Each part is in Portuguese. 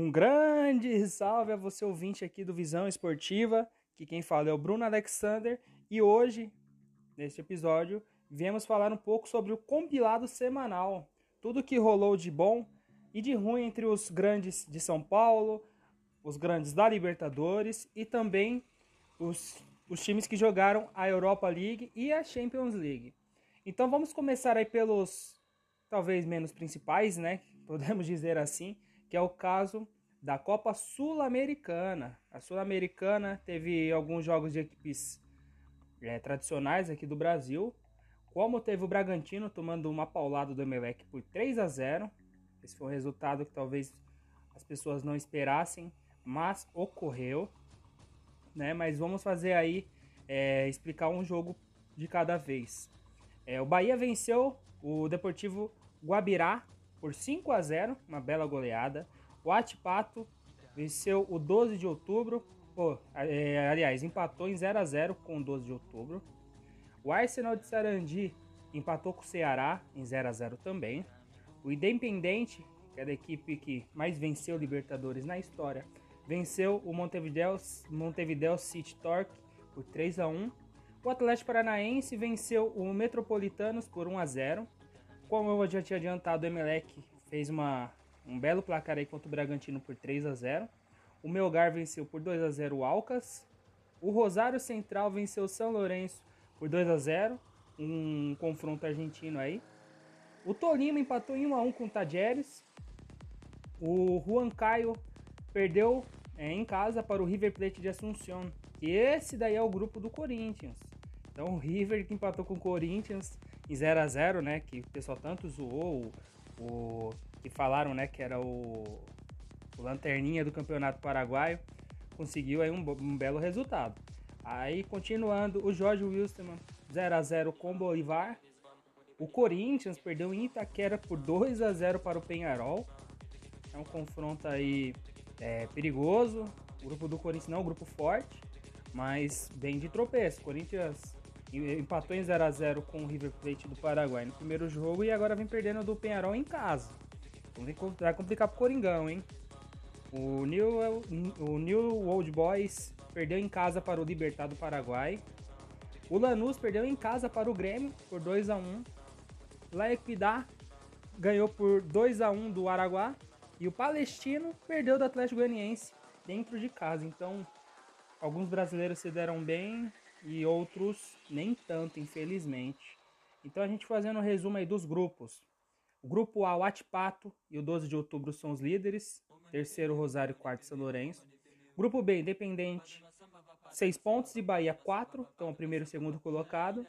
Um grande salve a você ouvinte aqui do Visão Esportiva, que quem fala é o Bruno Alexander, e hoje, neste episódio, viemos falar um pouco sobre o compilado semanal, tudo que rolou de bom e de ruim entre os grandes de São Paulo, os grandes da Libertadores e também os, os times que jogaram a Europa League e a Champions League. Então vamos começar aí pelos talvez menos principais, né? Podemos dizer assim, que é o caso da Copa Sul-Americana. A Sul-Americana teve alguns jogos de equipes é, tradicionais aqui do Brasil, como teve o Bragantino tomando uma paulada do Emelec por 3 a 0. Esse foi um resultado que talvez as pessoas não esperassem, mas ocorreu. Né? Mas vamos fazer aí, é, explicar um jogo de cada vez. É, o Bahia venceu o Deportivo Guabirá por 5 a 0, uma bela goleada. O Atipato venceu o 12 de outubro, oh, é, aliás, empatou em 0 a 0 com o 12 de outubro. O Arsenal de Sarandi empatou com o Ceará em 0 a 0 também. O Independente, que é da equipe que mais venceu Libertadores na história, venceu o Montevideo, Montevideo City Torque por 3 a 1. O Atlético Paranaense venceu o Metropolitanos por 1 a 0. Como eu já tinha adiantado, o Emelec fez uma, um belo placar aí contra o Bragantino por 3 a 0. O Melgar venceu por 2 a 0 o Alcas. O Rosário Central venceu o São Lourenço por 2 a 0, um confronto argentino aí. O Tolima empatou em 1 a 1 com o Tajeres. O Juan Caio perdeu é, em casa para o River Plate de Assunção. E esse daí é o grupo do Corinthians. Então o River que empatou com o Corinthians em 0 a 0 né? Que o pessoal tanto zoou, o, o que falaram, né? Que era o, o lanterninha do Campeonato Paraguaio, conseguiu aí um, um belo resultado. Aí continuando, o Jorge Wilson 0 a 0 com o Bolivar. O Corinthians perdeu em Itaquera por 2 a 0 para o Penharol. É um confronto aí é, perigoso. O grupo do Corinthians não é um grupo forte, mas bem de tropeço. O Corinthians empatou em 0 a 0 com o River Plate do Paraguai no primeiro jogo e agora vem perdendo do Penharol em casa. Então vai complicar pro Coringão, hein? O New, o New Old Boys perdeu em casa para o Libertad do Paraguai. O Lanús perdeu em casa para o Grêmio por 2 a 1. La Equidad ganhou por 2 a 1 do Araguá e o Palestino perdeu do Atlético Goianiense dentro de casa. Então, alguns brasileiros se deram bem e outros nem tanto, infelizmente. Então, a gente fazendo um resumo aí dos grupos. O grupo A, o Atipato e o 12 de outubro são os líderes. Terceiro, Rosário, quarto, São Lourenço. Grupo B, Independente, 6 pontos e Bahia 4, então o primeiro e segundo colocado.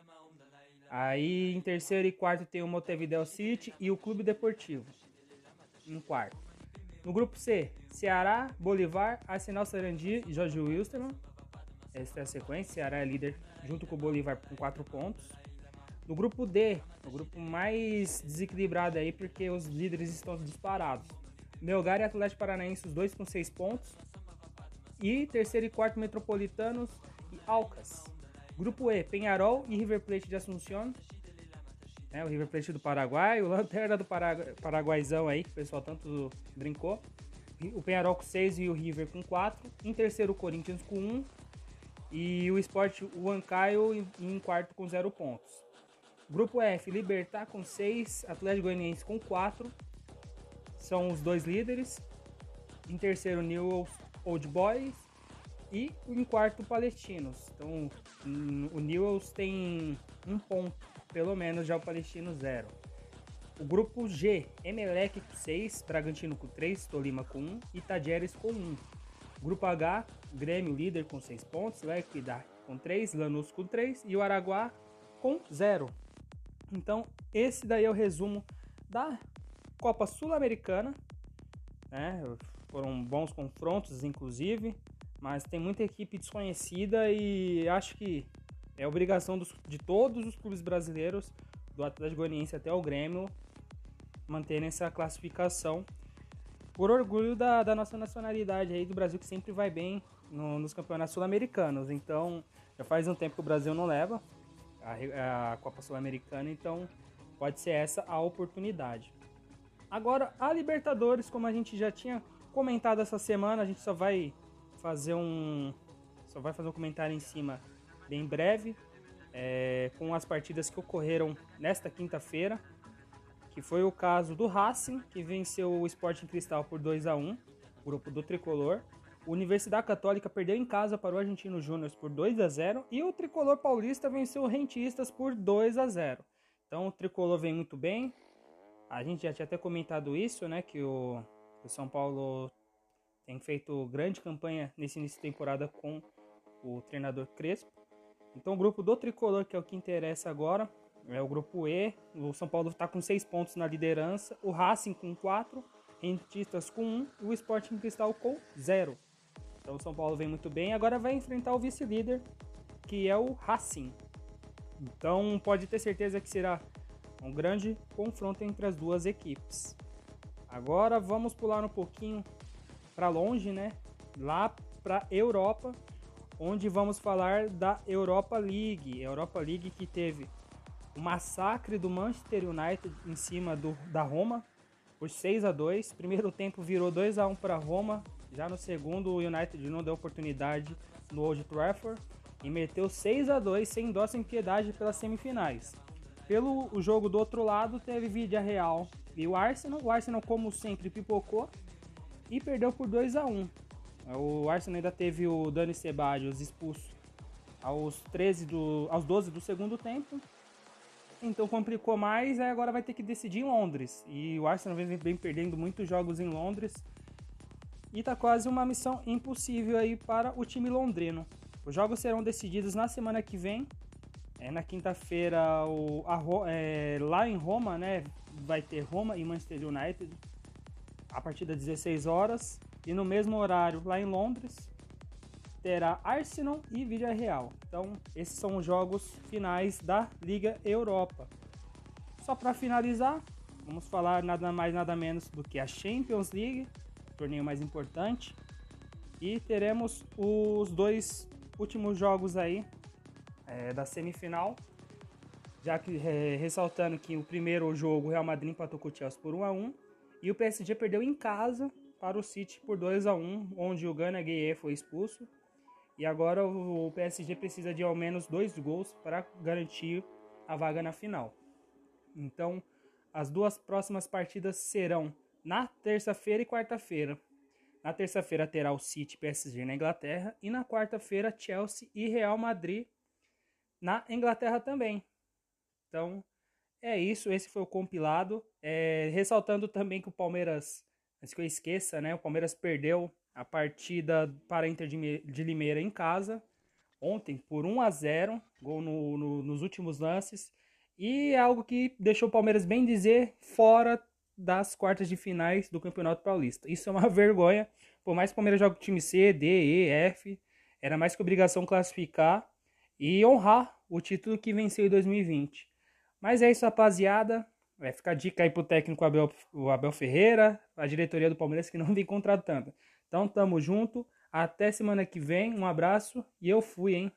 Aí em terceiro e quarto tem o Montevideo City e o Clube Deportivo, em quarto. No grupo C, Ceará, Bolivar, Arsenal Sarandi e Jorge Wilstermann. Essa é a sequência, Ceará é líder junto com o Bolivar com 4 pontos. No grupo D, o grupo mais desequilibrado aí porque os líderes estão disparados. Melgar e Atlético Paranaense, os dois com 6 pontos. E terceiro e quarto, Metropolitanos e Alcas. Grupo E, Penharol e River Plate de Assunção. É, o River Plate do Paraguai, o Lanterna do Paragu Paraguaizão aí, que o pessoal tanto brincou. O Penharol com 6 e o River com 4. Em terceiro, o Corinthians com 1. E o Sport, o Ancaio, em, quarto com 0 pontos. Grupo F, Libertar com 6, Atlético Goianiense com 4. São os dois líderes. Em terceiro, New Old Boys e em quarto Palestinos. Então o Newells tem um ponto, pelo menos já o Palestino zero. O grupo G, Emelec com 6, Bragantino com 3, Tolima com 1 e Tajeres com 1. Grupo H, Grêmio líder com 6 pontos, Equidad com 3, Lanús com 3 e o Araguá com 0. Então esse daí é o resumo da Copa Sul-Americana. Né? Foram bons confrontos, inclusive, mas tem muita equipe desconhecida e acho que é obrigação dos, de todos os clubes brasileiros, do Atlético Goianiense até o Grêmio, manterem essa classificação por orgulho da, da nossa nacionalidade aí do Brasil que sempre vai bem no, nos campeonatos sul-americanos. Então, já faz um tempo que o Brasil não leva a, a Copa Sul-Americana, então pode ser essa a oportunidade. Agora, a Libertadores, como a gente já tinha comentado essa semana, a gente só vai fazer um só vai fazer um comentário em cima bem breve é, com as partidas que ocorreram nesta quinta-feira, que foi o caso do Racing, que venceu o Sporting Cristal por 2 a 1 grupo do Tricolor. Universidade Católica perdeu em casa para o Argentino Júnior por 2 a 0 e o Tricolor Paulista venceu o Rentistas por 2 a 0. Então o Tricolor vem muito bem. A gente já tinha até comentado isso, né, que o, o São Paulo tem feito grande campanha nesse início de temporada com o treinador Crespo. Então o grupo do Tricolor, que é o que interessa agora, é o grupo E. O São Paulo está com 6 pontos na liderança, o Racing com 4, Rentistas com 1 e o Sporting Cristal com 0. Então o São Paulo vem muito bem, agora vai enfrentar o vice-líder, que é o Racing. Então pode ter certeza que será um grande confronto entre as duas equipes. Agora vamos pular um pouquinho para longe, né? Lá para Europa, onde vamos falar da Europa League. Europa League que teve massacre do Manchester United em cima do, da Roma por 6 a 2. Primeiro tempo virou 2 a 1 para Roma. Já no segundo, o United não deu oportunidade no Old Trafford e meteu 6 a 2 sem dó sem piedade pelas semifinais. Pelo o jogo do outro lado, teve Vídea Real e o Arsenal. O Arsenal, como sempre, pipocou e perdeu por 2 a 1 o Arsenal ainda teve o Dani Ceballos expulso aos 13 do, aos 12 do segundo tempo. Então complicou mais, aí agora vai ter que decidir em Londres. E o Arsenal vem, perdendo muitos jogos em Londres. E tá quase uma missão impossível aí para o time londrino. Os jogos serão decididos na semana que vem. É, na quinta-feira, é, lá em Roma, né? Vai ter Roma e Manchester United a partir das 16 horas. E no mesmo horário, lá em Londres, terá Arsenal e Villarreal. Então, esses são os jogos finais da Liga Europa. Só para finalizar, vamos falar nada mais nada menos do que a Champions League, torneio mais importante. E teremos os dois últimos jogos aí é, da semifinal. Já que é, ressaltando que o primeiro jogo o Real Madrid empatou com o Chelsea por 1 a 1 e o PSG perdeu em casa para o City por 2 a 1 onde o Gana Gueye foi expulso. E agora o PSG precisa de ao menos dois gols para garantir a vaga na final. Então, as duas próximas partidas serão na terça-feira e quarta-feira. Na terça-feira terá o City PSG na Inglaterra e na quarta-feira Chelsea e Real Madrid na Inglaterra também. Então, é isso. Esse foi o compilado. É, ressaltando também que o Palmeiras Antes que eu esqueça, né? O Palmeiras perdeu a partida para a Inter de Limeira em casa ontem por 1 a 0 gol no, no, nos últimos lances. E é algo que deixou o Palmeiras, bem dizer, fora das quartas de finais do Campeonato Paulista. Isso é uma vergonha. Por mais que o Palmeiras jogue time C, D, E, F, era mais que obrigação classificar e honrar o título que venceu em 2020. Mas é isso, rapaziada. Vai ficar dica aí pro técnico Abel, o Abel Ferreira, a diretoria do Palmeiras que não vem contratando. Então tamo junto. Até semana que vem. Um abraço e eu fui, hein?